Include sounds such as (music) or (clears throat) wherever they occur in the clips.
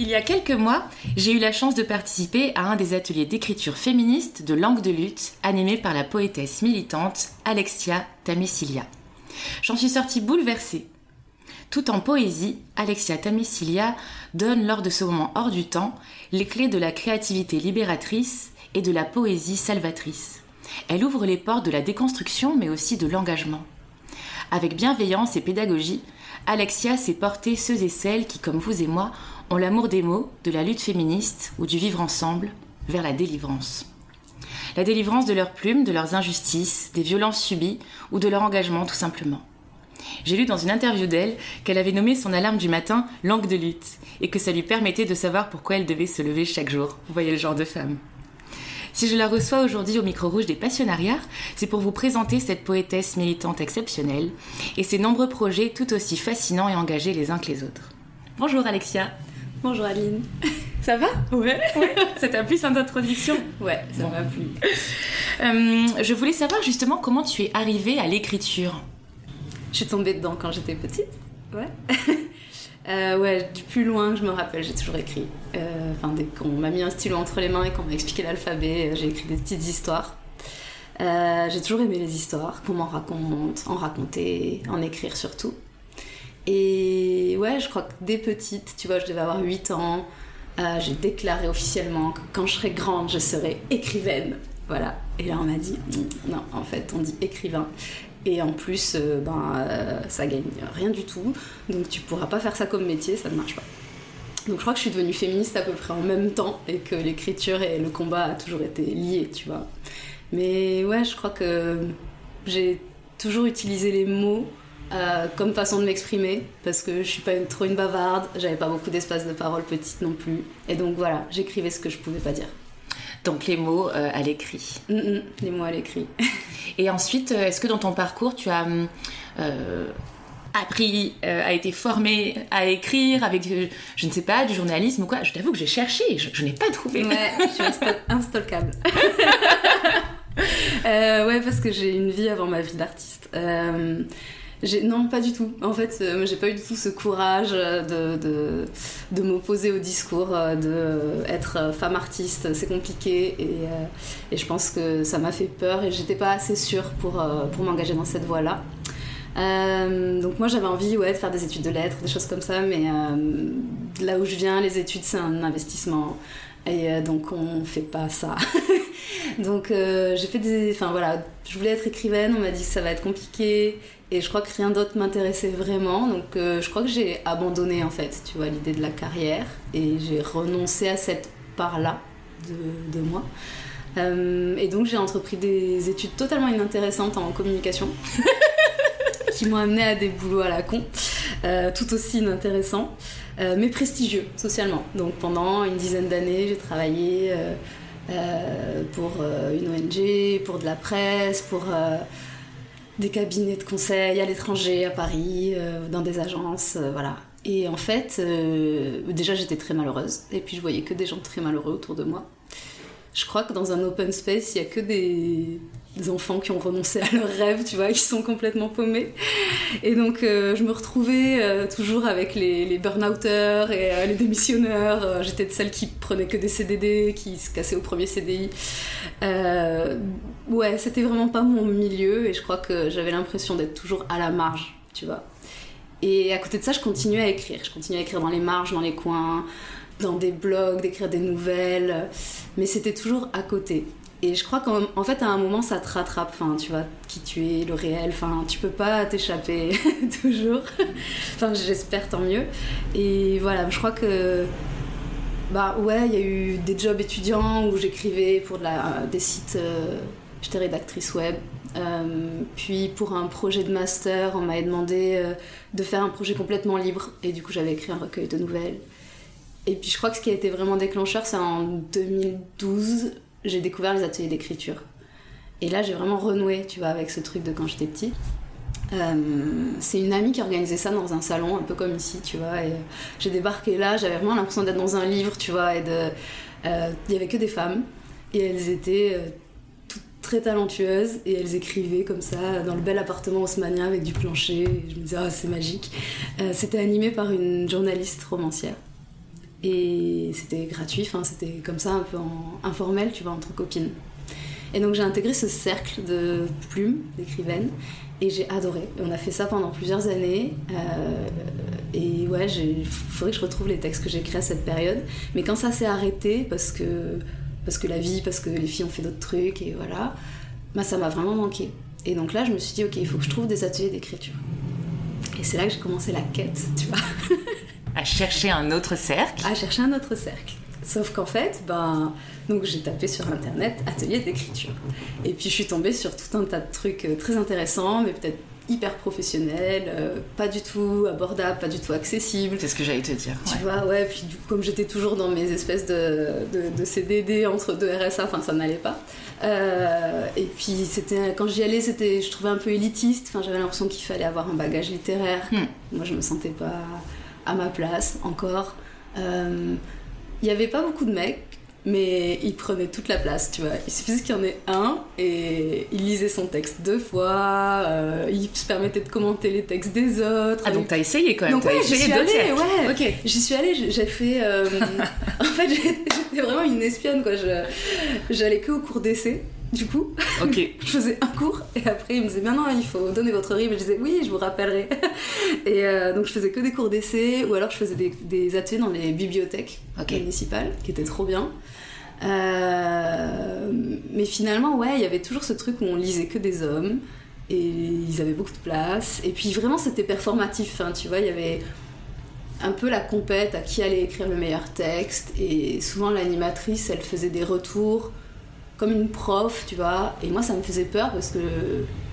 Il y a quelques mois, j'ai eu la chance de participer à un des ateliers d'écriture féministe de langue de lutte animé par la poétesse militante Alexia Tamisilia. J'en suis sortie bouleversée. Tout en poésie, Alexia Tamisilia donne lors de ce moment hors du temps les clés de la créativité libératrice et de la poésie salvatrice. Elle ouvre les portes de la déconstruction mais aussi de l'engagement. Avec bienveillance et pédagogie, Alexia sait porter ceux et celles qui, comme vous et moi, ont l'amour des mots, de la lutte féministe ou du vivre ensemble vers la délivrance. La délivrance de leurs plumes, de leurs injustices, des violences subies ou de leur engagement tout simplement. J'ai lu dans une interview d'elle qu'elle avait nommé son alarme du matin langue de lutte et que ça lui permettait de savoir pourquoi elle devait se lever chaque jour. Vous voyez le genre de femme. Si je la reçois aujourd'hui au micro rouge des Passionnariats, c'est pour vous présenter cette poétesse militante exceptionnelle et ses nombreux projets tout aussi fascinants et engagés les uns que les autres. Bonjour Alexia. Bonjour Aline. Ça va? Ouais. ça t'a plu cette introduction? Ouais, ça m'a plu. Euh, je voulais savoir justement comment tu es arrivée à l'écriture? Je suis tombée dedans quand j'étais petite. Ouais. (laughs) Euh, ouais, du plus loin que je me rappelle, j'ai toujours écrit. Euh, enfin, dès qu'on m'a mis un stylo entre les mains et qu'on m'a expliqué l'alphabet, j'ai écrit des petites histoires. j'ai toujours aimé les histoires, qu'on m'en raconte, en raconter, en écrire surtout. Et ouais, je crois que dès petite, tu vois, je devais avoir 8 ans, euh, j'ai déclaré officiellement que quand je serai grande, je serai écrivaine. Voilà. Et là, on m'a dit, mm, non, en fait, on dit écrivain. Et en plus, euh, ben, euh, ça gagne rien du tout. Donc tu pourras pas faire ça comme métier, ça ne marche pas. Donc je crois que je suis devenue féministe à peu près en même temps et que l'écriture et le combat a toujours été liés, tu vois. Mais ouais, je crois que j'ai toujours utilisé les mots euh, comme façon de m'exprimer parce que je suis pas trop une bavarde, j'avais pas beaucoup d'espace de parole petite non plus. Et donc voilà, j'écrivais ce que je pouvais pas dire. Donc les mots euh, à l'écrit. Mm, mm, les mots à l'écrit. (laughs) Et ensuite, euh, est-ce que dans ton parcours, tu as appris, a été formé à écrire avec, je ne sais pas, du journalisme ou quoi? Je t'avoue que j'ai cherché, je, n'ai pas trouvé. Ouais, je suis instockable. (laughs) (laughs) ouais, parce que j'ai une vie avant ma vie d'artiste. Non, pas du tout. En fait, euh, j'ai pas eu du tout ce courage de, de, de m'opposer au discours, euh, de être femme artiste, c'est compliqué et, euh, et, je pense que ça m'a fait peur et j'étais pas assez sûre pour, pour m'engager dans cette voie-là. donc moi j'avais envie ouais, de faire des études de lettres, des choses comme ça, mais là où je viens, les études c'est un investissement et donc on fait pas ça. (laughs) donc j'ai fait des... Enfin voilà, je voulais être écrivaine, on m'a dit que ça va être compliqué, et je crois que rien d'autre m'intéressait vraiment. Donc euh, je crois que j'ai abandonné en fait, tu vois, l'idée de la carrière. Et j'ai renoncé à cette part-là de, de, moi. Euh, et donc j'ai entrepris des études totalement inintéressantes en communication. (laughs) qui m'ont amené à des boulots à la con, euh, tout aussi inintéressants, mais prestigieux socialement. Donc pendant une dizaine d'années, j'ai travaillé pour une ONG, pour de la presse, pour des cabinets de conseil à l'étranger, à Paris, euh, dans des agences, euh, voilà. Et en fait, euh, déjà j'étais très malheureuse, et puis je voyais que des gens très malheureux autour de moi. Je crois que dans un open space, il y a que des, enfants qui ont renoncé à leurs rêves, tu vois, qui sont complètement paumés. Et donc je me retrouvais toujours avec les, les burn-outers et les démissionneurs. J'étais de celles qui prenaient que des CDD, qui se cassaient au premier CDI ouais, c'était vraiment pas mon milieu et je crois que j'avais l'impression d'être toujours à la marge, tu vois. Et à côté de ça, je continuais à écrire. Je continuais à écrire dans les marges, dans les coins, dans des blogs, d'écrire des nouvelles, mais c'était toujours à côté. Et je crois qu'en fait, à un moment, ça te rattrape. Enfin, tu vois qui tu es, le réel. Enfin, tu peux pas t'échapper (laughs) toujours. enfin, j'espère tant mieux. Et voilà, je crois que bah ouais, il y a eu des jobs étudiants où j'écrivais pour des sites euh, J'étais rédactrice web. Euh, puis pour un projet de master, on m'avait demandé euh, de faire un projet complètement libre. Et du coup, j'avais écrit un recueil de nouvelles. Et puis je crois que ce qui a été vraiment déclencheur, c'est en 2012, j'ai découvert les ateliers d'écriture. Et là, j'ai vraiment renoué, tu vois, avec ce truc de quand j'étais petite. Euh, c'est une amie qui organisait ça dans un salon, un peu comme ici, tu vois. Et j'ai débarqué là, j'avais vraiment l'impression d'être dans un livre, tu vois. Et euh, il y avait que des femmes et elles étaient euh, toutes très talentueuses et elles écrivaient comme ça dans le bel appartement haussmanien avec du plancher. Je me disais, ah, c'est magique. c'était animé par une journaliste romancière. Et c'était gratuit, c'était comme ça un peu informel, tu vois, entre copines. Et donc j'ai intégré ce cercle de plumes, d'écrivaines, et j'ai adoré. on a fait ça pendant plusieurs années. Euh, et ouais, il faudrait que je retrouve les textes que j'ai créés à cette période. Mais quand ça s'est arrêté, parce que, parce que la vie, parce que les filles ont fait d'autres trucs, et voilà, bah, ça m'a vraiment manqué. Et donc là, je me suis dit, ok, il faut que je trouve des ateliers d'écriture. Et c'est là que j'ai commencé la quête, tu vois. (laughs) à chercher un autre cercle. À chercher un autre cercle. Sauf qu'en fait, ben, donc j'ai tapé sur internet atelier d'écriture. Et puis je suis tombée sur tout un tas de trucs euh, très intéressants, mais peut-être hyper professionnels, euh, pas du tout abordables, pas du tout accessibles. C'est ce que j'allais te dire. Tu vois, ouais, puis du coup, comme j'étais toujours dans mes espèces de, de, CDD entre deux RSA, enfin ça n'allait pas. Euh, et puis c'était quand j'y allais, c'était, je trouvais un peu élitiste. Enfin, j'avais l'impression qu'il fallait avoir un bagage littéraire. Hmm. Moi, je me sentais pas à ma place encore. Il n'y avait pas beaucoup de mecs, mais il prenait toute la place, tu vois. Il suffisait qu'il y en ait un et il lisait son texte deux fois, euh, il se permettait de commenter les textes des autres. Ah, donc t'as essayé quand même Donc, ouais, j'y suis allée, ouais. J'y suis allée, j'ai fait. Euh, (laughs) en fait, j'étais vraiment une espionne, quoi. J'allais que au cours d'essai. Du coup, ok (laughs) je faisais un cours et après il me disait non, il faut donner votre RIB. Et je disais oui, je vous rappellerai. (laughs) et euh, donc je faisais que des cours d'essai ou alors je faisais des, ateliers dans les bibliothèques municipales qui étaient trop bien. Euh, mais finalement, ouais, il y avait toujours ce truc où on lisait que des hommes et ils avaient beaucoup de place. Et puis vraiment, c'était performatif. Hein, tu vois, il y avait un peu la compète à qui allait écrire le meilleur texte. Et souvent, l'animatrice, elle faisait des retours comme une prof, tu vois. Et moi, ça me faisait peur parce que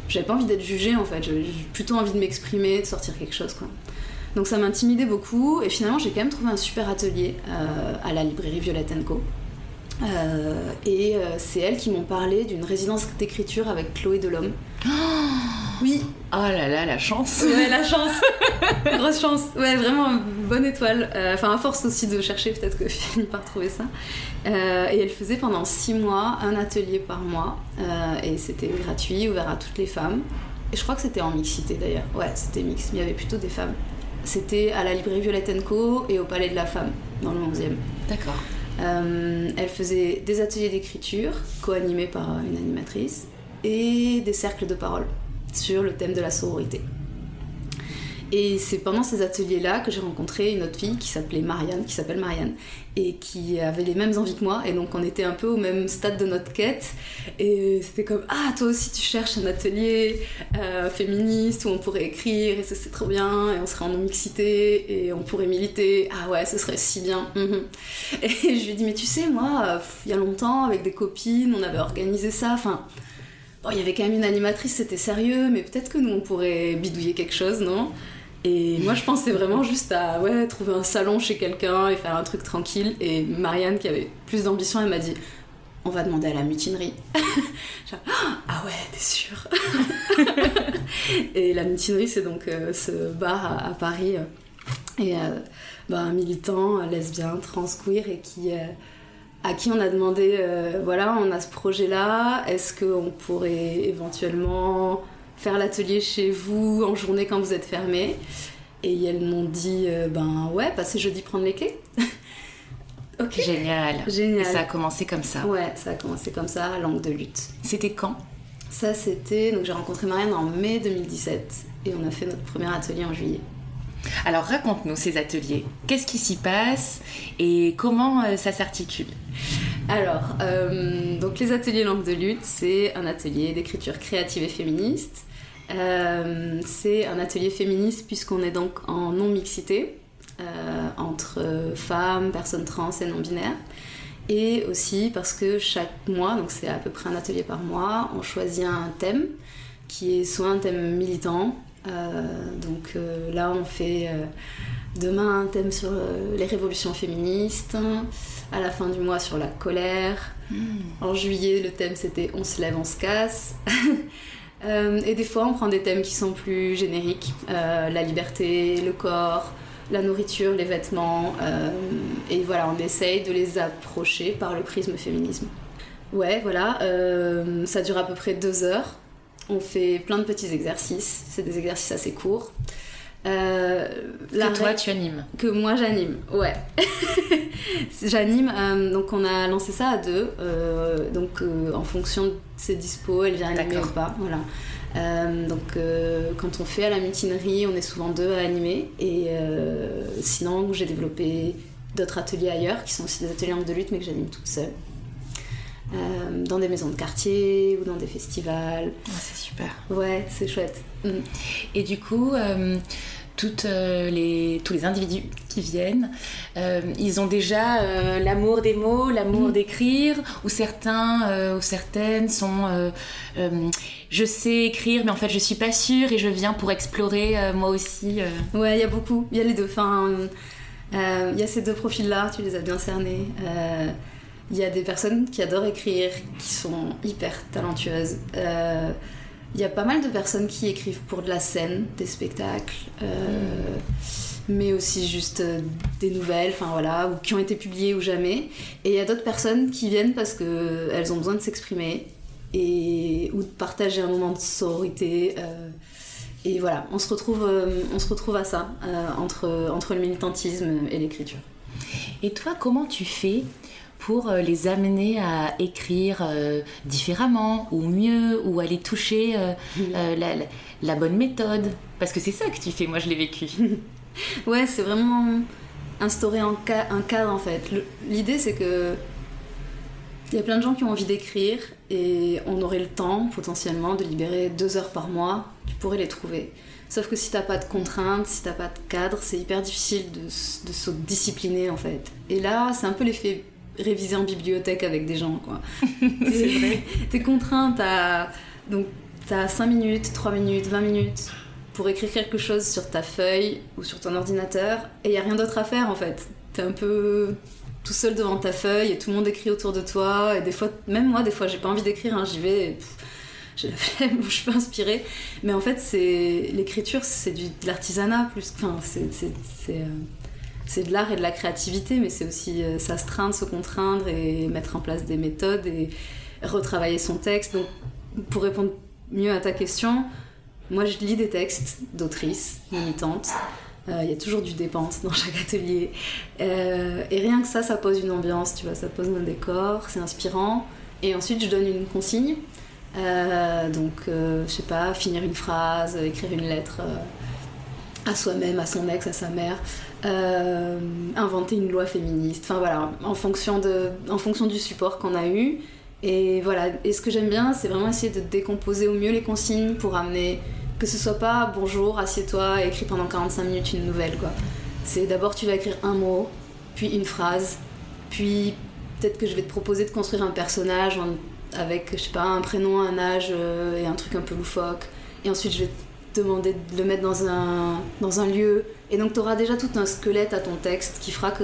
j'avais pas envie d'être jugée en fait. J'avais plutôt envie de m'exprimer, de sortir quelque chose, quoi. Donc ça m'intimidait beaucoup. Et finalement, j'ai quand même trouvé un super atelier euh, à la librairie Violette Co. Euh, et euh, c'est elles qui m'ont parlé d'une résidence d'écriture avec Chloé Delhomme. Oui. Oh là là, la chance. Ouais, la chance. (laughs) Grosse chance. Ouais, vraiment bonne étoile. Enfin, à force aussi de chercher, peut-être que (laughs) je finis par trouver ça. Euh, et elle faisait pendant six mois un atelier par mois. Euh, et c'était gratuit, ouvert à toutes les femmes. Et je crois que c'était en mixité d'ailleurs. Ouais, c'était mix. Il y avait plutôt des femmes. C'était à la librairie Violette Co et au Palais de la Femme, dans le 11e. D'accord. Euh, elle faisait des ateliers d'écriture, co-animés par une animatrice, et des cercles de parole sur le thème de la sororité. Et c'est pendant ces ateliers-là que j'ai rencontré une autre fille qui s'appelait Marianne, qui s'appelle Marianne, et qui avait les mêmes envies que moi. Et donc on était un peu au même stade de notre quête. Et c'était comme Ah, toi aussi tu cherches un atelier euh, féministe où on pourrait écrire, et ça c'est trop bien, et on serait en non-mixité, et on pourrait militer. Ah ouais, ce serait si bien. Mhm. Et je lui ai dit Mais tu sais, moi, il y a longtemps, avec des copines, on avait organisé ça. Enfin. Il y avait quand même une animatrice, c'était sérieux, mais peut-être que nous on pourrait bidouiller quelque chose, non? Et moi, je pensais vraiment juste à trouver un salon chez quelqu'un et faire un truc tranquille. Et Marianne, qui avait plus d'ambition, elle m'a dit On va demander à la mutinerie. (laughs) ah ouais, t'es sûre (laughs) Et la mutinerie, c'est donc euh, ce bar à, Paris. Euh, et euh, bah, un militant lesbien, trans, queer, et qui à qui on a demandé, voilà, on a ce projet-là, est-ce qu'on pourrait éventuellement faire l'atelier chez vous en journée quand vous êtes fermé? Et elles m'ont dit, euh, ben ouais, passez jeudi prendre les quais. (laughs) ok. Génial. Génial. Et ça a commencé comme ça. Ouais, ça a commencé comme ça, langue de lutte. C'était quand? Ça, c'était. Donc j'ai rencontré Marianne en mai 2017 et on a fait notre premier atelier en juillet. Alors raconte-nous ces ateliers. Qu'est-ce qui s'y passe et comment euh, ça s'articule? Alors, euh, donc les ateliers langue de lutte, c'est un atelier d'écriture créative et féministe euh, c'est un atelier féministe puisqu'on est donc en non-mixité entre femmes, personnes trans et non-binaires. Et aussi parce que chaque mois, donc c'est à peu près un atelier par mois, on choisit un thème qui est soit un thème militant, donc là on fait demain un thème sur les révolutions féministes, à la fin du mois sur la colère. Hmm. En juillet, le thème c'était On se lève, on se casse. (laughs) et des fois, on prend des thèmes qui sont plus génériques la liberté, le corps, la nourriture, les vêtements. et voilà, on essaye de les approcher par le prisme féminisme. Ouais, voilà, euh, ça dure à peu près deux heures. On fait plein de petits exercices, c'est des exercices assez courts. Euh, que toi tu animes Que moi j'anime, ouais. (laughs) j'anime, euh, donc on a lancé ça à deux. donc en fonction de ses dispos, elle vient animer ou pas. Voilà. donc quand on fait à la mutinerie, on est souvent deux à animer. Et sinon, j'ai développé d'autres ateliers ailleurs qui sont aussi des ateliers de lutte mais que j'anime toute seule. Euh, dans des maisons de quartier ou dans des festivals. c'est super. Ouais, c'est chouette. Mm. Et du coup, euh, toutes, euh, les, tous les individus qui viennent, ils ont déjà l'amour des mots, l'amour mm. d'écrire, ou certains ou certaines sont je sais écrire, mais en fait je suis pas sûre et je viens pour explorer moi aussi. Ouais, il y a beaucoup, il y a les deux. Enfin, il y a ces deux profils-là, tu les as bien cernés. Il y a des personnes qui adorent écrire, qui sont hyper talentueuses. Euh, il y a pas mal de personnes qui écrivent pour de la scène, des spectacles, euh, mais aussi juste euh, des nouvelles, enfin voilà, ou qui ont été publiées ou jamais. Et il y a d'autres personnes qui viennent parce qu'elles ont besoin de s'exprimer et ou de partager un moment de sororité. et voilà, on se retrouve, on se retrouve à ça entre, entre le militantisme et l'écriture. Et toi, comment tu fais pour euh, les amener à écrire euh, différemment ou mieux ou à les toucher euh, (laughs) la, bonne méthode? Parce que c'est ça que tu fais, moi je l'ai vécu. (laughs) ouais, c'est vraiment instaurer un, un cadre en fait. L'idée c'est que il y a plein de gens qui ont envie d'écrire et on aurait le temps potentiellement de libérer deux heures par mois, tu pourrais les trouver. Sauf que si t'as pas de contraintes, si t'as pas de cadre, c'est hyper difficile de, de se discipliner en fait. Et là, c'est un peu l'effet réviser en bibliothèque avec des gens, quoi. (laughs) c'est vrai. T'es contrainte à... Donc, t'as 5 minutes, 3 minutes, 20 minutes pour écrire quelque chose sur ta feuille ou sur ton ordinateur, et y a rien d'autre à faire, en fait. T'es un peu tout seul devant ta feuille, et tout le monde écrit autour de toi, et des fois, même moi, des fois, j'ai pas envie d'écrire, hein, j'y vais... j'ai la flemme, (laughs) je suis pas inspirée. Mais en fait, c'est l'écriture, c'est de l'artisanat plus. Enfin, c'est euh, c'est de l'art et de la créativité, mais c'est aussi euh, s'astreindre, se contraindre et mettre en place des méthodes et retravailler son texte. Donc, pour répondre mieux à ta question, moi je lis des textes d'autrices militantes. Euh, il y a toujours du dépente dans chaque atelier. Et rien que ça, ça pose une ambiance, tu vois, ça pose un décor, c'est inspirant. Et ensuite, je donne une consigne. Donc, je sais pas, finir une phrase, écrire une lettre à soi-même, à son ex, à sa mère. Euh, inventer une loi féministe. Enfin voilà, en fonction, de, en fonction du support qu'on a eu. Et voilà, et ce que j'aime bien, c'est vraiment essayer de décomposer au mieux les consignes pour amener que ce soit pas bonjour, assieds-toi, écris pendant 45 minutes une nouvelle quoi. C'est d'abord tu vas écrire un mot, puis une phrase, puis peut-être que je vais te proposer de construire un personnage avec, je sais pas, un prénom, un âge euh, et un truc un peu loufoque. Et ensuite je vais te demander de le mettre dans un, dans un lieu et donc tu auras déjà tout un squelette à ton texte qui fera que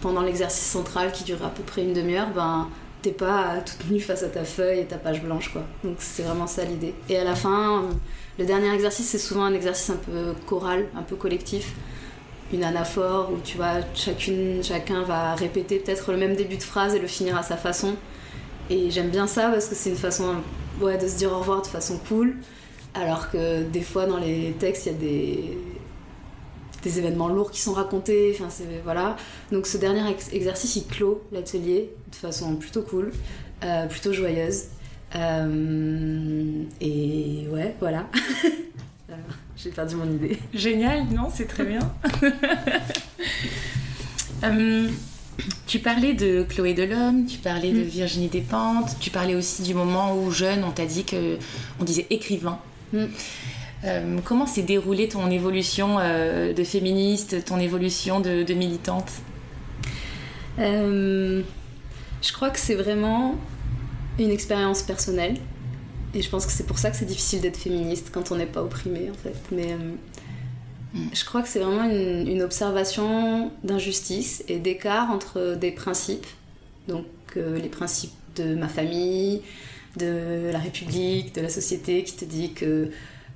pendant l'exercice central qui dure à peu près une demi-heure, ben t'es pas toute nue face à ta feuille et ta page blanche quoi. Donc c'est vraiment ça l'idée. Et à la fin, le dernier exercice c'est souvent un exercice un peu choral, un peu collectif. Une anaphore où tu vois chacune, chacun va répéter peut-être le même début de phrase et le finir à sa façon. Et j'aime bien ça parce que c'est une façon ouais, de se dire au revoir de façon cool. Alors que des fois dans les textes il y a des des événements lourds qui sont racontés. Enfin, voilà. Donc ce dernier exercice, il clôt l'atelier de façon plutôt cool, euh, plutôt joyeuse. Euh, et ouais, voilà. (laughs) J'ai perdu mon idée. Génial, non, c'est très bien. (laughs) Euh, tu parlais de Chloé Delhomme, tu parlais de mm. Virginie Despentes, tu parlais aussi du moment où jeune, on t'a dit que on disait écrivain. Mm. Euh, comment s'est déroulée ton évolution euh, de féministe, ton évolution de, militante? Euh, Je crois que c'est vraiment une expérience personnelle. Et je pense que c'est pour ça que c'est difficile d'être féministe quand on n'est pas opprimé, en fait. Mais. Je crois que c'est vraiment une, observation d'injustice et d'écart entre des principes, donc euh, les principes de ma famille, de la République, de la société qui te dit que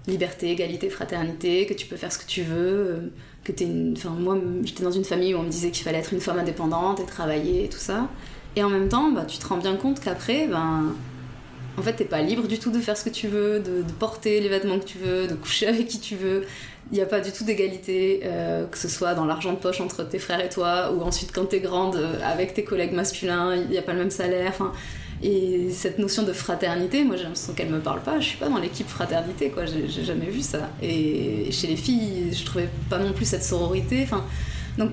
liberté, égalité, fraternité, que tu peux faire ce que tu veux, euh, que t'es une... Enfin, moi, j'étais dans une famille où on me disait qu'il fallait être une femme indépendante et travailler et tout ça. Et en même temps, bah, tu te rends bien compte qu'après, ben, en fait, t'es pas libre du tout de faire ce que tu veux, de, porter les vêtements que tu veux, de coucher avec qui tu veux. Il n'y a pas du tout d'égalité, euh, que ce soit dans l'argent de poche entre tes frères et toi, ou ensuite quand t'es grande euh, avec tes collègues masculins, il n'y a pas le même salaire. Et cette notion de fraternité, moi j'ai l'impression qu'elle me parle pas. Je suis pas dans l'équipe fraternité, quoi. J'ai jamais vu ça. Et chez les filles, je trouvais pas non plus cette sororité. Donc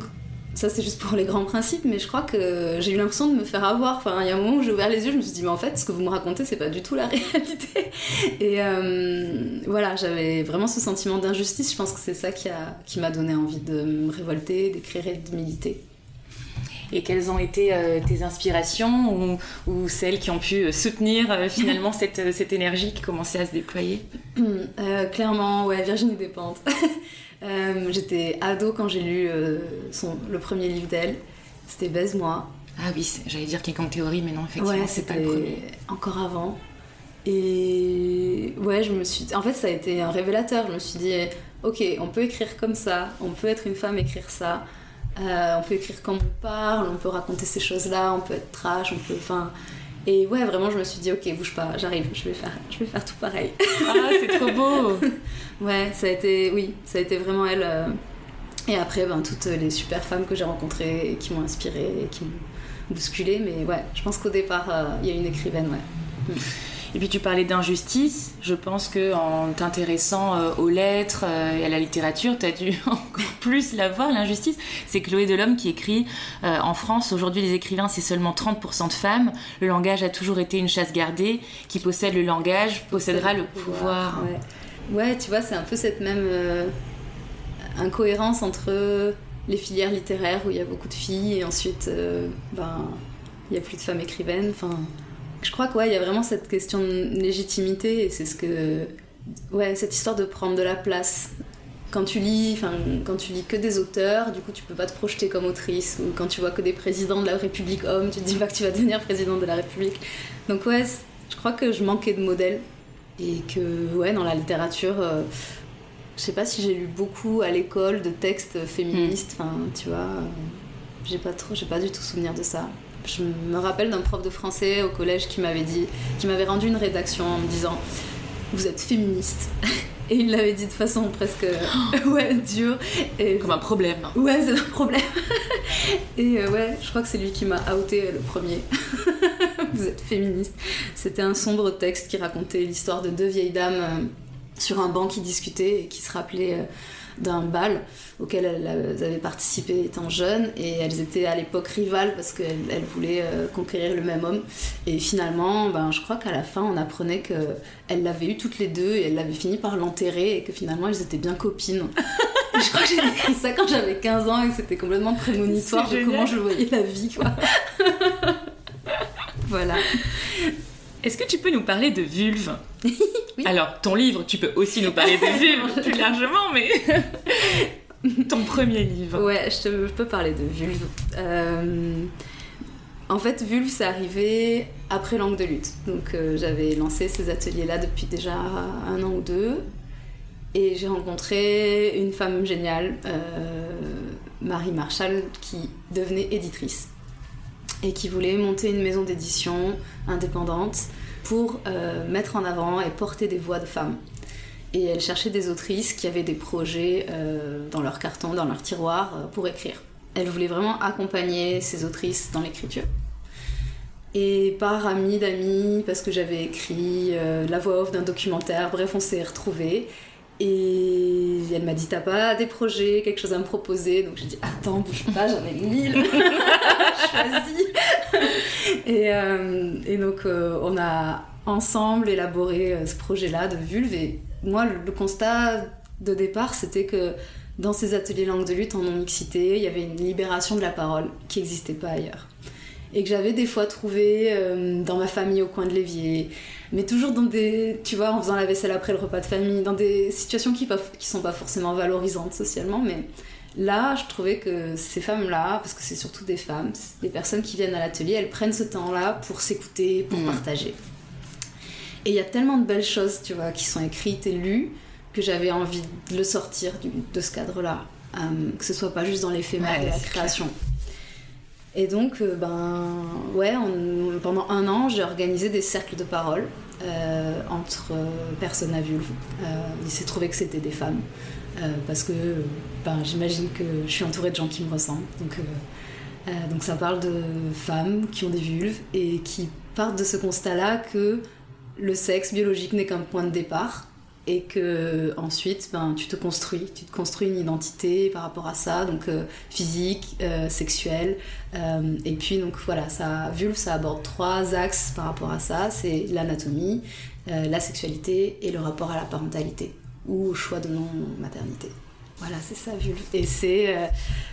ça c'est juste pour les grands principes, mais je crois que j'ai eu l'impression de me faire avoir. Enfin, il y a un moment où j'ai ouvert les yeux, je me suis dit, mais en fait, ce que vous me racontez, c'est pas du tout la (laughs) réalité. Et euh, voilà, j'avais vraiment ce sentiment d'injustice. Je pense que c'est ça qui m'a qui donné envie de me révolter, d'écrire et de militer et quelles ont été euh, tes inspirations ou, celles qui ont pu euh, soutenir euh, finalement (laughs) cette, cette, énergie qui commençait à se déployer? Clairement, ouais, Virginie Despentes. (laughs) J'étais ado quand j'ai lu son, le premier livre d'elle. C'était Baise-moi. Ah oui, j'allais dire King Kong Theory, mais non, effectivement, c'est pas le premier. Encore avant. Et ouais, je me suis. En fait, ça a été un révélateur. Je me suis dit, ok, on peut écrire comme ça, on peut être une femme, écrire ça. Euh, on peut écrire comme on parle, on peut raconter ces choses-là, on peut être trash, on peut. Enfin. Et ouais, vraiment, je me suis dit, ok, bouge pas, j'arrive, je vais faire, je vais faire tout pareil. Ah, c'est trop beau. (laughs) ouais, ça a été, oui, ça a été vraiment elle. Euh, et après, ben, toutes les super femmes que j'ai rencontrées et qui m'ont inspirée et qui m'ont bousculée. Mais ouais, je pense qu'au départ, euh, il y a une écrivaine, ouais. Et puis tu parlais d'injustice. Je pense que en t'intéressant euh, aux lettres euh, et à la littérature, tu as dû (laughs) encore plus la voir, l'injustice. C'est Chloé Delhomme qui écrit euh, en France, aujourd'hui les écrivains, c'est seulement 30% de femmes. Le langage a toujours été une chasse gardée. Qui possède le langage possédera le pouvoir. Ouais. tu vois, c'est un peu cette même incohérence entre les filières littéraires où il y a beaucoup de filles et ensuite, ben, il n'y a plus de femmes écrivaines. Enfin, je crois qu'il y a vraiment cette question de légitimité et c'est ce que. Ouais, cette histoire de prendre de la place. Quand tu lis, enfin, quand tu lis que des auteurs, du coup, tu peux pas te projeter comme autrice. Ou quand tu vois que des présidents de la République hommes, tu te dis pas que tu vas devenir président de la République. Donc, ouais, je crois que je manquais de modèles. Et que, ouais, dans la littérature, euh, je sais pas si j'ai lu beaucoup à l'école de textes féministes. Enfin, tu vois, euh, j'ai pas trop, j'ai pas du tout souvenir de ça je me rappelle d'un prof de français au collège qui m'avait dit, qui m'avait rendu une rédaction en me disant Vous êtes féministe. (laughs) Et il l'avait dit de façon presque (gasps) ouais, dure. Et Comme un problème. Ouais, c'est un problème. (laughs) Et euh, ouais, je crois que c'est lui qui m'a outé le premier. (laughs) Vous êtes féministe. C'était un sombre texte qui racontait l'histoire de deux vieilles dames euh, sur un banc qui discutaient et qui se rappelaient. D'un bal auquel elles avaient participé étant jeunes et elles étaient à l'époque rivales parce qu'elles voulaient euh, conquérir le même homme. Et finalement ben, je crois qu'à la fin on apprenait qu'elles l'avaient eu toutes les deux et elles l'avaient fini par l'enterrer et que finalement elles étaient bien copines. (laughs) Je crois que j'ai écrit ça quand j'avais 15 ans et que c'était complètement prémonitoire de comment je voyais la vie quoi. (laughs) Voilà est-ce que tu peux nous parler de vulve (laughs) Alors, ton livre, tu peux aussi nous parler de vulve (laughs) plus largement, mais (laughs) ton premier livre. Ouais, je, peux parler de vulve. Euh, en fait, vulve, c'est arrivé après Langue de lutte. Donc, euh, j'avais lancé ces ateliers-là depuis déjà un an ou deux. Et j'ai rencontré une femme géniale, euh, Marie Marshall, qui devenait éditrice et qui voulait monter une maison d'édition indépendante pour euh, mettre en avant et porter des voix de femmes. Et elle cherchait des autrices qui avaient des projets euh, dans leur carton, dans leur tiroir euh, pour écrire. Elle voulait vraiment accompagner ces autrices dans l'écriture. Et par ami d'amis, parce que j'avais écrit la voix off d'un documentaire, bref, on s'est retrouvés. Et elle m'a dit T'as pas des projets, quelque chose à me proposer? Donc j'ai dit Attends, bouge pas, j'en ai mille (laughs) Choisis et, euh, et, donc euh, on a ensemble élaboré euh, ce projet-là de Vulve. Et moi, le, constat de départ, c'était que dans ces ateliers langue de lutte en non-mixité, il y avait une libération de la parole qui n'existait pas ailleurs. Et que j'avais des fois trouvé dans ma famille au coin de l'évier, mais toujours dans des, tu vois, en faisant la vaisselle après le repas de famille, dans des situations qui, qui sont pas forcément valorisantes socialement, mais là, je trouvais que ces femmes-là, parce que c'est surtout des femmes, des personnes qui viennent à l'atelier, elles prennent ce temps-là pour s'écouter, pour mmh. partager. Et il y a tellement de belles choses, tu vois, qui sont écrites et lues, que j'avais envie de le sortir de ce cadre-là. Euh, que ce soit pas juste dans l'éphémère de la création. Et donc, euh, ben, ouais, pendant un an, j'ai organisé des cercles de parole euh, entre personnes à vulve. il s'est trouvé que c'était des femmes, parce que ben, j'imagine que je suis entourée de gens qui me ressemblent. Donc, donc ça parle de femmes qui ont des vulves et qui partent de ce constat-là que le sexe biologique n'est qu'un point de départ et que ensuite ben, tu te construis, tu te construis une identité par rapport à ça, donc euh, physique, euh, sexuelle, euh, et puis donc voilà, ça, vulve, ça aborde trois axes par rapport à ça, c'est l'anatomie, la sexualité et le rapport à la parentalité ou au choix de non-maternité. Voilà, c'est ça, Vulve. Et c'est.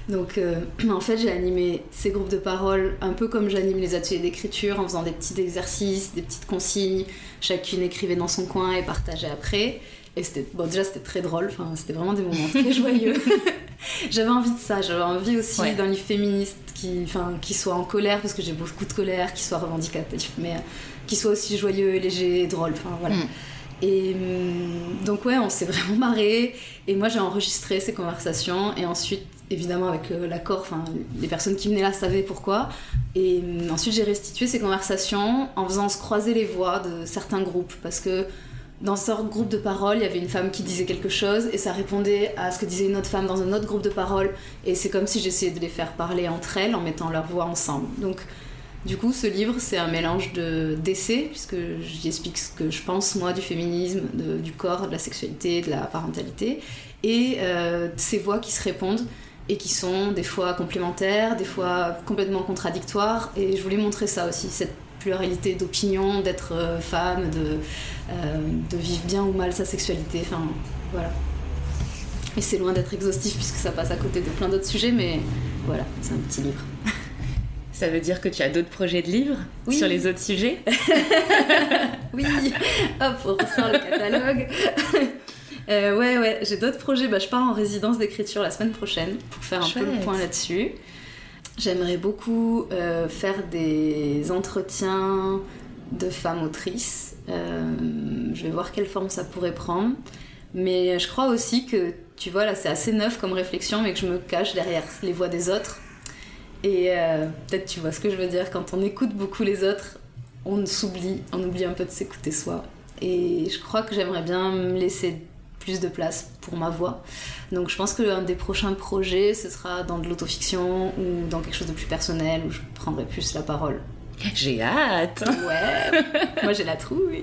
donc, (clears throat) en fait, j'ai animé ces groupes de parole un peu comme j'anime les ateliers d'écriture en faisant des petits exercices, des petites consignes, chacune écrivait dans son coin et partageait après. Et c'était, bon, déjà, c'était très drôle, enfin, c'était vraiment des moments très (laughs) joyeux. (laughs) j'avais envie de ça, j'avais envie aussi d'un livre féministe qui, enfin, qui soit en colère, parce que j'ai beaucoup de colère, qui soit revendicatif, mais euh, qui soit aussi joyeux, léger drôle, enfin voilà. Mm. Et hum, donc ouais, on s'est (laughs) vraiment marré. Et moi, j'ai enregistré ces conversations. Et ensuite, évidemment, avec euh, l'accord, enfin, les personnes qui venaient là savaient pourquoi. Et hum, ensuite, j'ai restitué ces conversations en faisant se croiser les voix de certains groupes. Parce que dans ce groupe de parole, il y avait une femme qui disait quelque chose et ça répondait à ce que disait une autre femme dans un autre groupe de parole. Et c'est comme si j'essayais de les faire parler entre elles en mettant leurs voix ensemble. Du coup, ce livre, c'est un mélange d'essais, puisque j'y explique ce que je pense, moi, du féminisme, du corps, de la sexualité, de la parentalité, et euh, ces voix qui se répondent et qui sont des fois complémentaires, des fois complètement contradictoires. Et je voulais montrer ça aussi, cette pluralité d'opinions, d'être euh, femme, euh, de vivre bien ou mal sa sexualité. Enfin, voilà. Et c'est loin d'être exhaustif puisque ça passe à côté de plein d'autres sujets, mais voilà, c'est un petit livre. (laughs) Ça veut dire que tu as d'autres projets de livres sur les autres sujets? (laughs) Oui, hop, on ressort le catalogue. (laughs) Euh, ouais, ouais, j'ai d'autres projets. Bah, je pars en résidence d'écriture la semaine prochaine pour faire un peu le point là-dessus. J'aimerais beaucoup euh, faire des entretiens de femmes autrices. Euh, je vais voir quelle forme ça pourrait prendre. Mais je crois aussi que, tu vois, là c'est assez neuf comme réflexion, mais que je me cache derrière les voix des autres et euh, peut-être tu vois ce que je veux dire, quand on écoute beaucoup les autres, on s'oublie, on oublie un peu de s'écouter soi. Et je crois que j'aimerais bien me laisser plus de place pour ma voix. Donc je pense que l'un des prochains projets, ce sera dans de l'autofiction ou dans quelque chose de plus personnel où je prendrai plus la parole. J'ai hâte Ouais Moi j'ai la trouille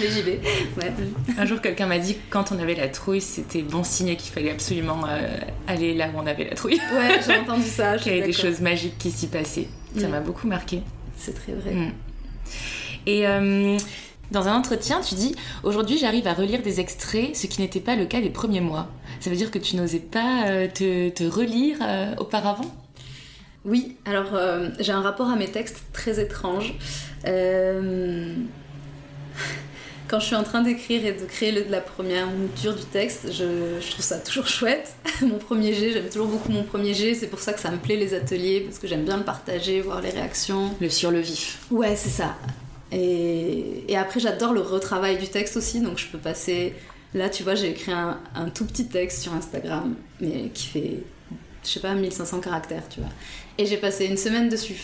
Mais j'y vais. Ouais. Un jour quelqu'un m'a dit que quand on avait la trouille, c'était bon signe qu'il fallait absolument euh, aller là où on avait la trouille. Ouais, j'ai (laughs) entendu ça. Qu'il y avait des choses magiques qui s'y passaient. Ça mm. m'a beaucoup marqué. C'est très vrai. Mm. Et euh, dans un entretien, tu dis Aujourd'hui j'arrive à relire des extraits, ce qui n'était pas le cas des premiers mois. Ça veut dire que tu n'osais pas euh, te, te, relire auparavant? Oui, alors euh, j'ai un rapport à mes textes très étrange. Euh, quand je suis en train d'écrire et de créer la première mouture du texte, je, trouve ça toujours chouette. (laughs) mon premier jet, j'aime toujours beaucoup mon premier jet, c'est pour ça que ça me plaît les ateliers, parce que j'aime bien le partager, voir les réactions. Le sur le vif. Ouais, c'est ça. Et, après, j'adore le retravail du texte aussi, donc je peux passer. Là, tu vois, j'ai écrit un, un tout petit texte sur Instagram, mais qui fait je sais pas, 1500 caractères, tu vois. Et j'ai passé une semaine dessus,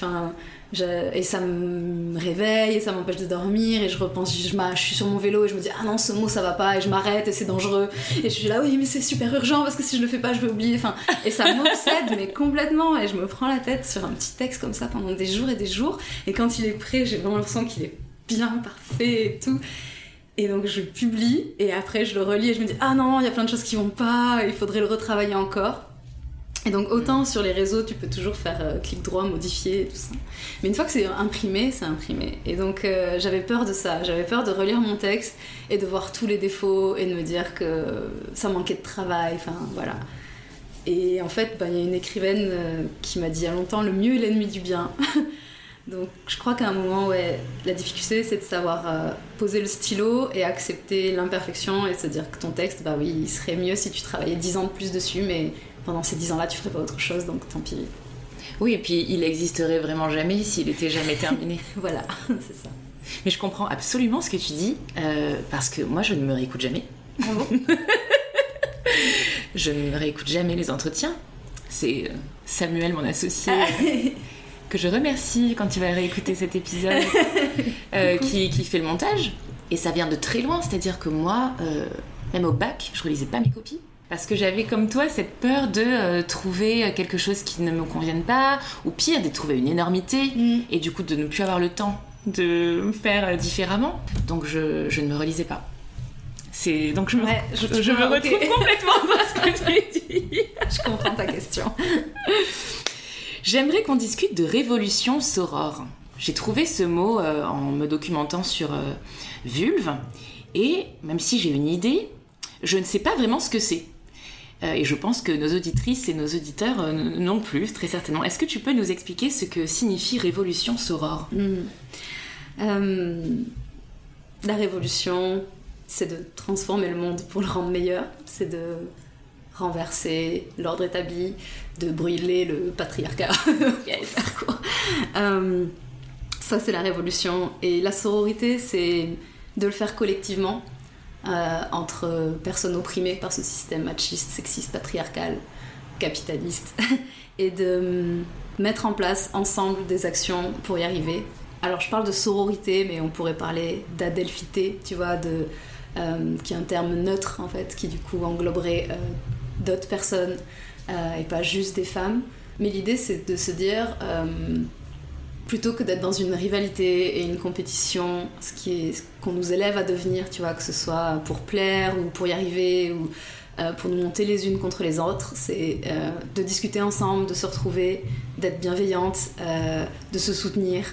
et ça me réveille, et ça m'empêche de dormir, et je repense, je, suis sur mon vélo, et je me dis, ah non, ce mot ça va pas, et je m'arrête, et c'est dangereux. Et je suis là, oui, mais c'est super urgent, parce que si je le fais pas, je vais oublier. Et ça m'obsède, mais complètement, et je me prends la tête sur un petit texte comme ça pendant des jours et des jours, et quand il est prêt, j'ai vraiment l'impression qu'il est bien parfait et tout. Et donc je publie et après je le relis et je me dis ah non il y a plein de choses qui vont pas il faudrait le retravailler encore et donc autant sur les réseaux, tu peux toujours faire euh, clic droit, modifier et tout ça. Mais une fois que c'est imprimé, c'est imprimé. Et donc euh, j'avais peur de ça. J'avais peur de relire mon texte et de voir tous les défauts et de me dire que ça manquait de travail. Enfin voilà. Et en fait, bah, il y a une écrivaine euh, qui m'a dit il y a longtemps le mieux est l'ennemi du bien. (laughs) Donc je crois qu'à un moment, ouais, la difficulté c'est de savoir poser le stylo et accepter l'imperfection et se dire que ton texte, bah oui, il serait mieux si tu travaillais 10 ans de plus dessus, mais pendant ces 10 ans-là, tu ferais pas autre chose, donc tant pis. Oui, et puis il existerait vraiment jamais s'il était jamais terminé. (laughs) voilà, (laughs) c'est ça. Mais je comprends absolument ce que tu dis, euh, parce que moi je ne me réécoute jamais. Ah (laughs) je ne me réécoute jamais les entretiens. C'est euh, Samuel, mon associé, Ah. que je remercie quand il va réécouter cet épisode, euh, qui, qui fait le montage. Et ça vient de très loin, c'est-à-dire que moi, euh, même au bac, je relisais pas mes copies. Parce que j'avais comme toi cette peur de euh, trouver quelque chose qui ne me convienne pas, ou pire, de trouver une énormité, Mm. et du coup de ne plus avoir le temps de faire euh, différemment. Donc je, je ne me relisais pas. C'est donc je me, Ouais, je, je- je me ok. retrouve complètement (laughs) dans ce que tu dis. Je comprends ta question. (laughs) J'aimerais qu'on discute de révolution sorore. J'ai trouvé ce mot euh, en me documentant sur euh, vulve et même si j'ai une idée, je ne sais pas vraiment ce que c'est. Euh, et je pense que nos auditrices et nos auditeurs euh, non plus, très certainement. Est-ce que tu peux nous expliquer ce que signifie révolution sorore Mm. Euh, la révolution, c'est de transformer le monde pour le rendre meilleur, c'est de renverser l'ordre établi, de brûler le patriarcat. (laughs) Yes. Euh, ça, c'est la révolution. Et la sororité, c'est de le faire collectivement entre personnes opprimées par ce système machiste, sexiste, patriarcal, capitaliste, (laughs) et de hum, mettre en place ensemble des actions pour y arriver. Alors, je parle de sororité, mais on pourrait parler d'adelphité, tu vois, euh, qui est un terme neutre, en fait, qui du coup engloberait euh, d'autres personnes euh, et pas juste des femmes. Mais l'idée, c'est de se dire, euh, plutôt que d'être dans une rivalité et une compétition, ce qui est qu'on nous élève à devenir, tu vois, que ce soit pour plaire ou pour y arriver ou euh, pour nous monter les unes contre les autres, c'est euh, de discuter ensemble, de se retrouver, d'être bienveillante, euh, de se soutenir.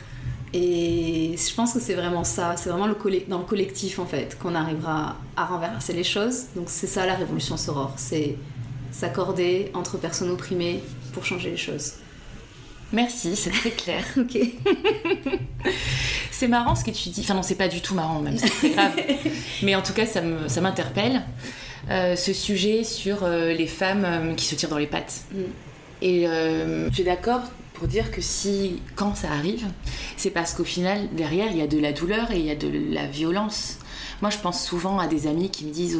Et je pense que c'est vraiment ça, c'est vraiment dans le collectif en fait qu'on arrivera à renverser les choses. Donc c'est ça la révolution sorore, c'est s'accorder entre personnes opprimées pour changer les choses. Merci, c'est très clair. (laughs) Ok. (laughs) C'est marrant ce que tu dis. Enfin non, c'est pas du tout marrant, même c'est très grave. (laughs) Mais en tout cas, ça me- ça m'interpelle. Euh, ce sujet sur euh, les femmes euh, qui se tirent dans les pattes. Mm. Et je suis d'accord pour dire que si, quand ça arrive, c'est parce qu'au final, derrière, il y a de la douleur et il y a de la violence. Moi, je pense souvent à des amis qui me disent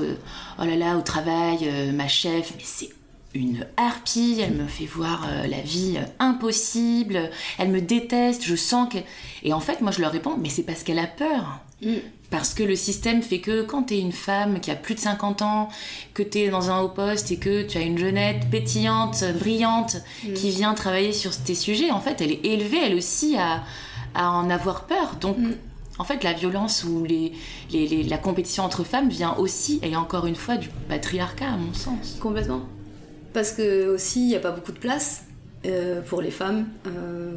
Oh là là, au travail, ma chef, mais c'est une harpie, elle me fait voir euh, la vie euh, impossible, elle me déteste, je sens que. Et en fait, moi, je leur réponds Mais c'est parce qu'elle a peur. Mm. Parce que le système fait que quand t'es une femme qui a plus de 50 ans, que t'es dans un haut poste et que tu as une jeunette pétillante, brillante, Mm. qui vient travailler sur tes sujets, en fait, elle est élevée elle aussi à, à en avoir peur. Donc, Mm. en fait, la violence ou les, les- les- la compétition entre femmes vient aussi, et encore une fois, du patriarcat, à mon sens. Complètement. Parce que aussi, il n'y a pas beaucoup de place euh, pour les femmes euh,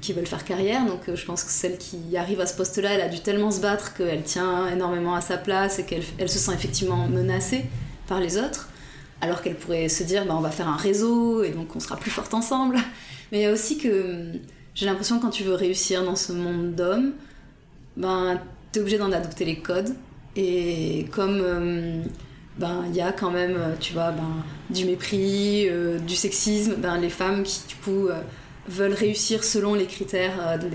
qui veulent faire carrière. Donc euh, je pense que celle qui arrive à ce poste-là, elle a dû tellement se battre qu'elle tient énormément à sa place et qu'elle elle se sent effectivement menacée par les autres. Alors qu'elle pourrait se dire, bah, on va faire un réseau et donc on sera plus forte ensemble. Mais il y a aussi que hum, j'ai l'impression que quand tu veux réussir dans ce monde d'hommes, ben, t'es obligé d'en adopter les codes. Et comme hum, ben il y a quand même, euh, tu vois, ben, du mépris, euh, du sexisme, ben, les femmes qui du coup euh, veulent réussir selon les critères de-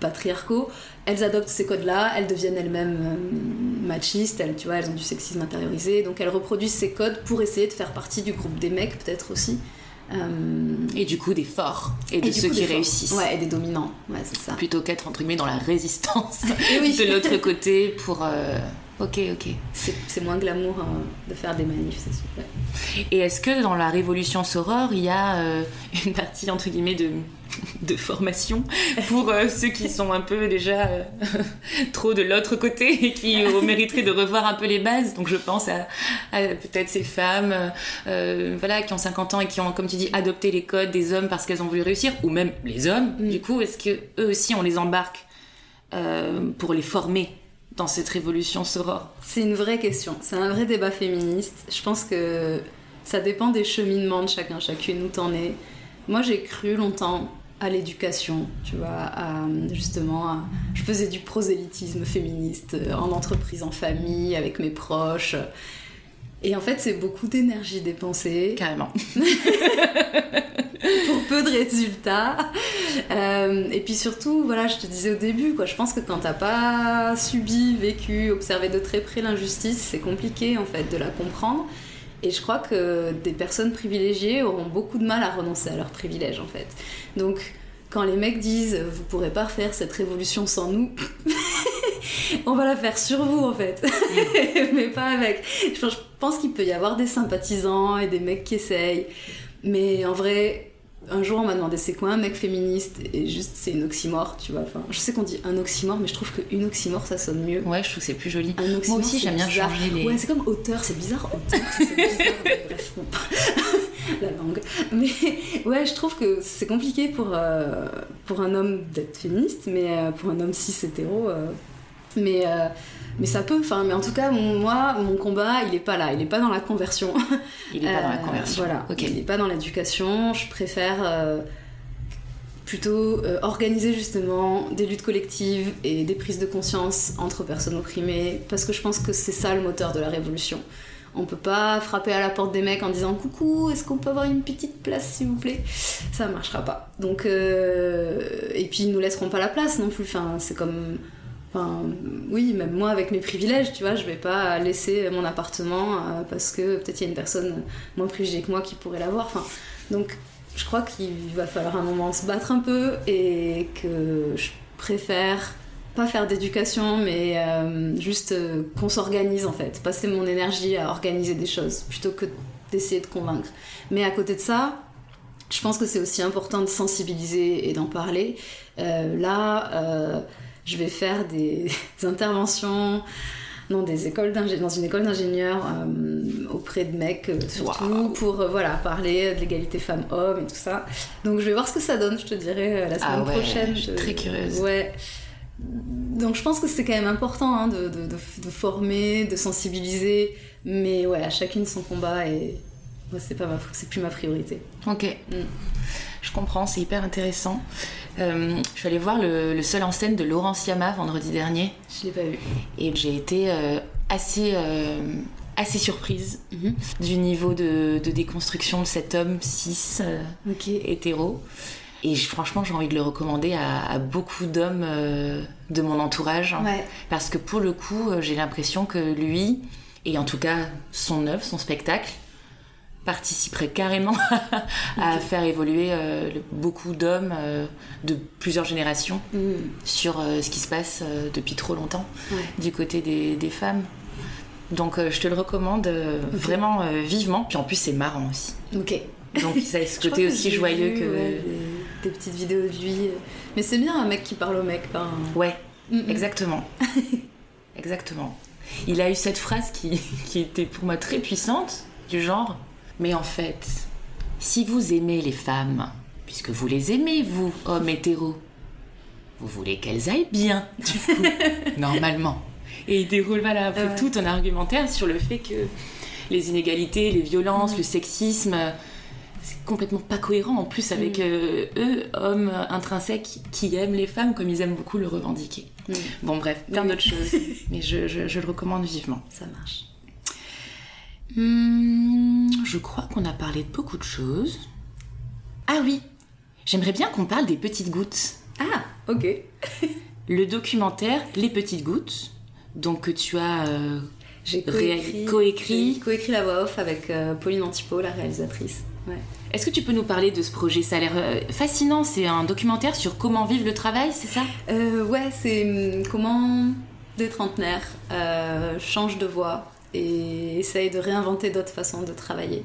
patriarcaux, elles adoptent ces codes-là, elles deviennent elles-mêmes machistes, elles, tu vois, elles ont du sexisme intériorisé, donc elles reproduisent ces codes pour essayer de faire partie du groupe des mecs peut-être aussi. Euh, Et du coup, des forts, et de et ceux coup, qui réussissent. Ouais, et des dominants, ouais, c'est ça. Plutôt qu'être, entre guillemets, dans la résistance (laughs) oui, de l'autre côté pour. euh, Ok, ok. c'est moins glamour euh, de faire des manifs, c'est super. Et est-ce que dans la révolution sorore, il y a euh, une partie entre guillemets de, de formation pour euh, ceux qui sont un peu déjà euh, (laughs) trop de l'autre côté et qui (laughs) mériteraient de revoir un peu les bases? Donc je pense à, à peut-être ces femmes voilà, qui ont 50 ans et qui ont, comme tu dis, adopté les codes des hommes parce qu'elles ont voulu réussir, ou même les hommes. Mm. Du coup, est-ce que eux aussi on les embarque pour les former? Dans cette révolution sorore C'est une vraie question, c'est un vrai débat féministe. Je pense que ça dépend des cheminements de chacun, chacune, où t'en es. Moi, j'ai cru longtemps à l'éducation, tu vois, à, justement, à- je faisais du prosélytisme féministe euh, en entreprise, en famille, avec mes proches. Et en fait, c'est beaucoup d'énergie dépensée Carrément. (laughs) (laughs) pour peu de résultats. Euh, et puis surtout, voilà, je te disais au début, quoi, je pense que quand t'as pas subi, vécu, observé de très près l'injustice, c'est compliqué en fait de la comprendre. Et je crois que des personnes privilégiées auront beaucoup de mal à renoncer à leurs privilèges en fait. Donc quand les mecs disent vous pourrez pas faire cette révolution sans nous, (laughs) on va la faire sur vous en fait, (laughs) mais pas avec. Je pense- je pense qu'il peut y avoir des sympathisants et des mecs qui essayent, mais en vrai, un jour on m'a demandé c'est quoi un mec féministe? Et juste c'est une oxymore, tu vois. Enfin, je sais qu'on dit un oxymore, mais je trouve que une oxymore ça sonne mieux. Ouais, je trouve que c'est plus joli. Un oxymore, aussi, c'est j'aime bien changer les- Ouais, c'est comme auteur, c'est bizarre, auteur, c'est bizarre. Bref, (laughs) la langue. Mais ouais, je trouve que c'est compliqué pour, euh, pour un homme d'être féministe, mais euh, pour un homme cis hétéro. euh, mais, mais ça peut, enfin, mais en tout cas, mon- moi, mon combat, il est pas là, il est pas dans la conversion. Il est pas dans la Euh, conversion. Voilà, Ok. il n'est pas dans l'éducation. Je préfère euh, plutôt euh, organiser justement des luttes collectives et des prises de conscience entre personnes opprimées, parce que je pense que c'est ça le moteur de la révolution. On peut pas frapper à la porte des mecs en disant coucou, est-ce qu'on peut avoir une petite place s'il vous plaît? Ça marchera pas. Donc euh, et puis ils nous laisseront pas la place non plus. Enfin, c'est comme Enfin, oui, même moi avec mes privilèges, tu vois, je vais pas laisser mon appartement euh, parce que peut-être il y a une personne moins privilégiée que moi qui pourrait l'avoir. Enfin, donc je crois qu'il va falloir un moment se battre un peu et que je préfère pas faire d'éducation, mais euh, juste euh, qu'on s'organise en fait, passer mon énergie à organiser des choses plutôt que d'essayer de convaincre. Mais à côté de ça, je pense que c'est aussi important de sensibiliser et d'en parler. Là, je vais faire des (laughs) interventions dans des écoles dans une école d'ingénieurs euh, auprès de mecs euh, surtout pour euh, voilà parler de l'égalité femmes-hommes et tout ça. Donc je vais voir ce que ça donne, je te dirai euh, la semaine Ah ouais, prochaine. je suis très curieuse. Ouais. Donc je pense que c'est quand même important hein, de, de- de- de former, de sensibiliser, mais ouais, à chacune son combat et moi c'est pas ma, c'est plus ma priorité. Ok. Mm. Je comprends, c'est hyper intéressant. Euh, je suis allée voir le, le seul en scène de Laurence Yama vendredi dernier Je l'ai pas vu. et j'ai été euh, assez, euh, assez surprise Mhm. du niveau de, de déconstruction de cet homme cis euh, Ok. hétéro. Et franchement, j'ai envie de le recommander à, à beaucoup d'hommes de mon entourage. Ouais. Parce que pour le coup, j'ai l'impression que lui, et en tout cas son œuvre, son spectacle, participerait carrément (laughs) à faire évoluer euh, le- beaucoup d'hommes euh, de plusieurs générations Mhm. sur euh, ce qui se passe depuis trop longtemps Ouais. du côté des, des femmes. Donc je te le recommande vraiment vivement. Puis en plus c'est marrant aussi. Ok. Donc ça a (laughs) ce côté aussi joyeux vu, que... ouais, des, des petites vidéos de lui. Mais c'est bien un mec qui parle au mec. Enfin... Ouais, Mhm. Exactement. (laughs) Exactement. Il a eu cette phrase qui, qui était pour moi très puissante, du genre Mais en fait, si vous aimez les femmes, puisque vous les aimez, vous, hommes hétéros, vous voulez qu'elles aillent bien, du coup, (laughs) normalement. Et il déroule voilà, après Ouais. tout un argumentaire sur le fait que les inégalités, les violences, le sexisme, c'est complètement pas cohérent en plus avec Mm. euh, eux, hommes intrinsèques qui aiment les femmes comme ils aiment beaucoup le revendiquer. Mhm. Bon bref, plein d'autres choses, (laughs) mais je, je- je le recommande vivement. Ça marche. Hmm, je crois qu'on a parlé de beaucoup de choses. Ah oui, j'aimerais bien qu'on parle des petites gouttes. Ah, ok. (laughs) Le documentaire Les petites gouttes, donc que tu as euh, J'ai coécrit, coécrit. la voix off avec euh, Pauline Antipo, la réalisatrice. Ouais. Est-ce que tu peux nous parler de ce projet? Ça a l'air euh, fascinant. C'est un documentaire sur comment vivre le travail, c'est ça? Euh, ouais, c'est hum, comment des trentenaires euh, changent de voie et essayent de réinventer d'autres façons de travailler.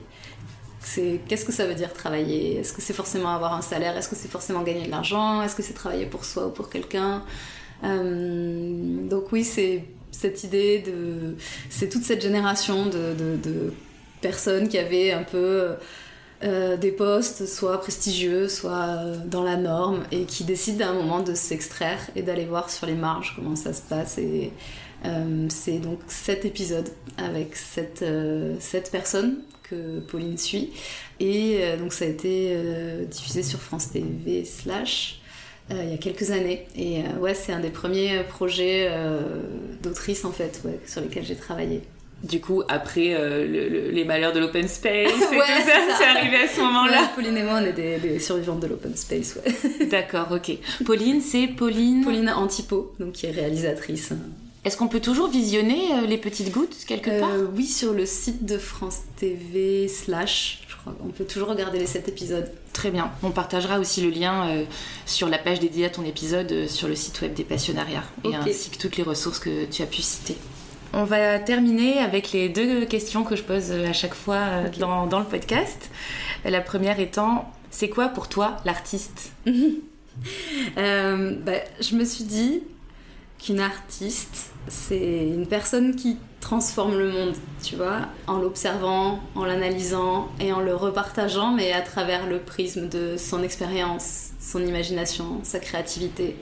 Qu'est-ce que ça veut dire travailler? Est-ce que c'est forcément avoir un salaire? Est-ce que c'est forcément gagner de l'argent? Est-ce que c'est travailler pour soi ou pour quelqu'un? Euh, Donc oui, c'est cette idée de, c'est toute cette génération de, personnes qui avaient un peu euh, des postes soit prestigieux, soit euh, dans la norme, et qui décident à un moment de s'extraire et d'aller voir sur les marges comment ça se passe. Et c'est donc cet épisode avec cette, euh, cette personne que Pauline suit. Et donc ça a été diffusé sur France TV slash il y a quelques années. Et ouais, c'est un des premiers projets d'autrice en fait, ouais, sur lesquels j'ai travaillé. Du coup, après euh, les malheurs de l'open space (laughs) et tout ça, c'est arrivé à ce moment-là. Pauline et moi, on est des, survivantes de l'open space, ouais. D'accord, ok. Pauline, c'est Pauline Pauline Antipo, donc qui est réalisatrice. Est-ce qu'on peut toujours visionner euh, les petites gouttes quelque part? euh, Oui, sur le site de France TV slash, je crois qu'on peut toujours regarder les 7 épisodes. Très bien. On partagera aussi le lien sur la page dédiée à ton épisode sur le site web des passionnariats et ainsi que toutes les ressources que tu as pu citer. On va terminer avec les deux questions que je pose à chaque fois euh, dans, le podcast. La première étant, c'est quoi pour toi l'artiste? (laughs) Euh, bah, Je me suis dit qu'une artiste, c'est une personne qui transforme le monde, tu vois, en l'observant, en l'analysant et en le repartageant, mais à travers le prisme de son expérience, son imagination, sa créativité.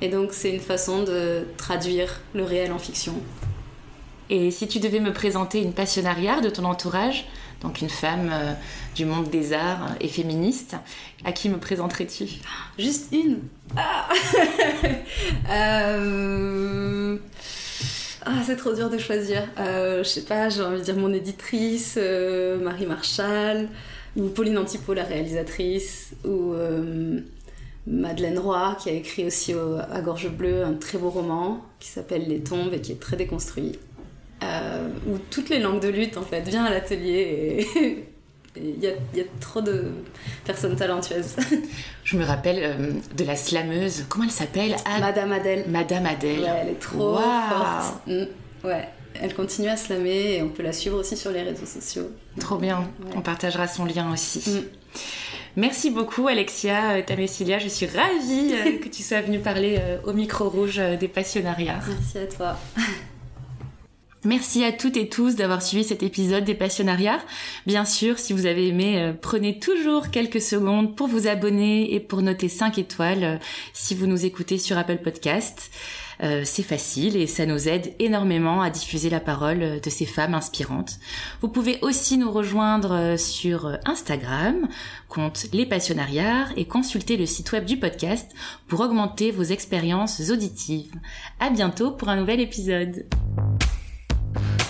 Et donc c'est une façon de traduire le réel en fiction. Et si tu devais me présenter une passionnariat de ton entourage, donc une femme euh, du monde des arts et féministe, à qui me présenterais-tu? Juste une ah, (laughs) euh, ah c'est trop dur de choisir. Euh, je sais pas, j'ai envie de dire mon éditrice, Marie Marchal, ou Pauline Antipo, la réalisatrice, ou Madeleine Roy, qui a écrit aussi à Gorge Bleue un très beau roman qui s'appelle Les Tombes et qui est très déconstruit. Euh, où toutes les langues de lutte en fait. Viens à l'atelier et (laughs) il y, a trop de personnes talentueuses. (laughs) Je me rappelle euh, de la slameuse, comment elle s'appelle? Madame Adèle. Madame Adèle. elle est trop forte. Mm, ouais. Elle continue à slammer et on peut la suivre aussi sur les réseaux sociaux. Trop bien. On partagera son lien aussi. Mm. Merci beaucoup Alexia euh, Tamessilia, je suis ravie (laughs) que tu sois venue parler au micro rouge des passionnariats. Merci à toi. Merci à toutes et tous d'avoir suivi cet épisode des Passionnariats. Bien sûr, si vous avez aimé, euh, prenez toujours quelques secondes pour vous abonner et pour noter 5 étoiles euh, si vous nous écoutez sur Apple Podcast. Euh, c'est facile et ça nous aide énormément à diffuser la parole de ces femmes inspirantes. Vous pouvez aussi nous rejoindre sur Instagram, compte Les Passionnariats et consulter le site web du podcast pour augmenter vos expériences auditives. À bientôt pour un nouvel épisode. you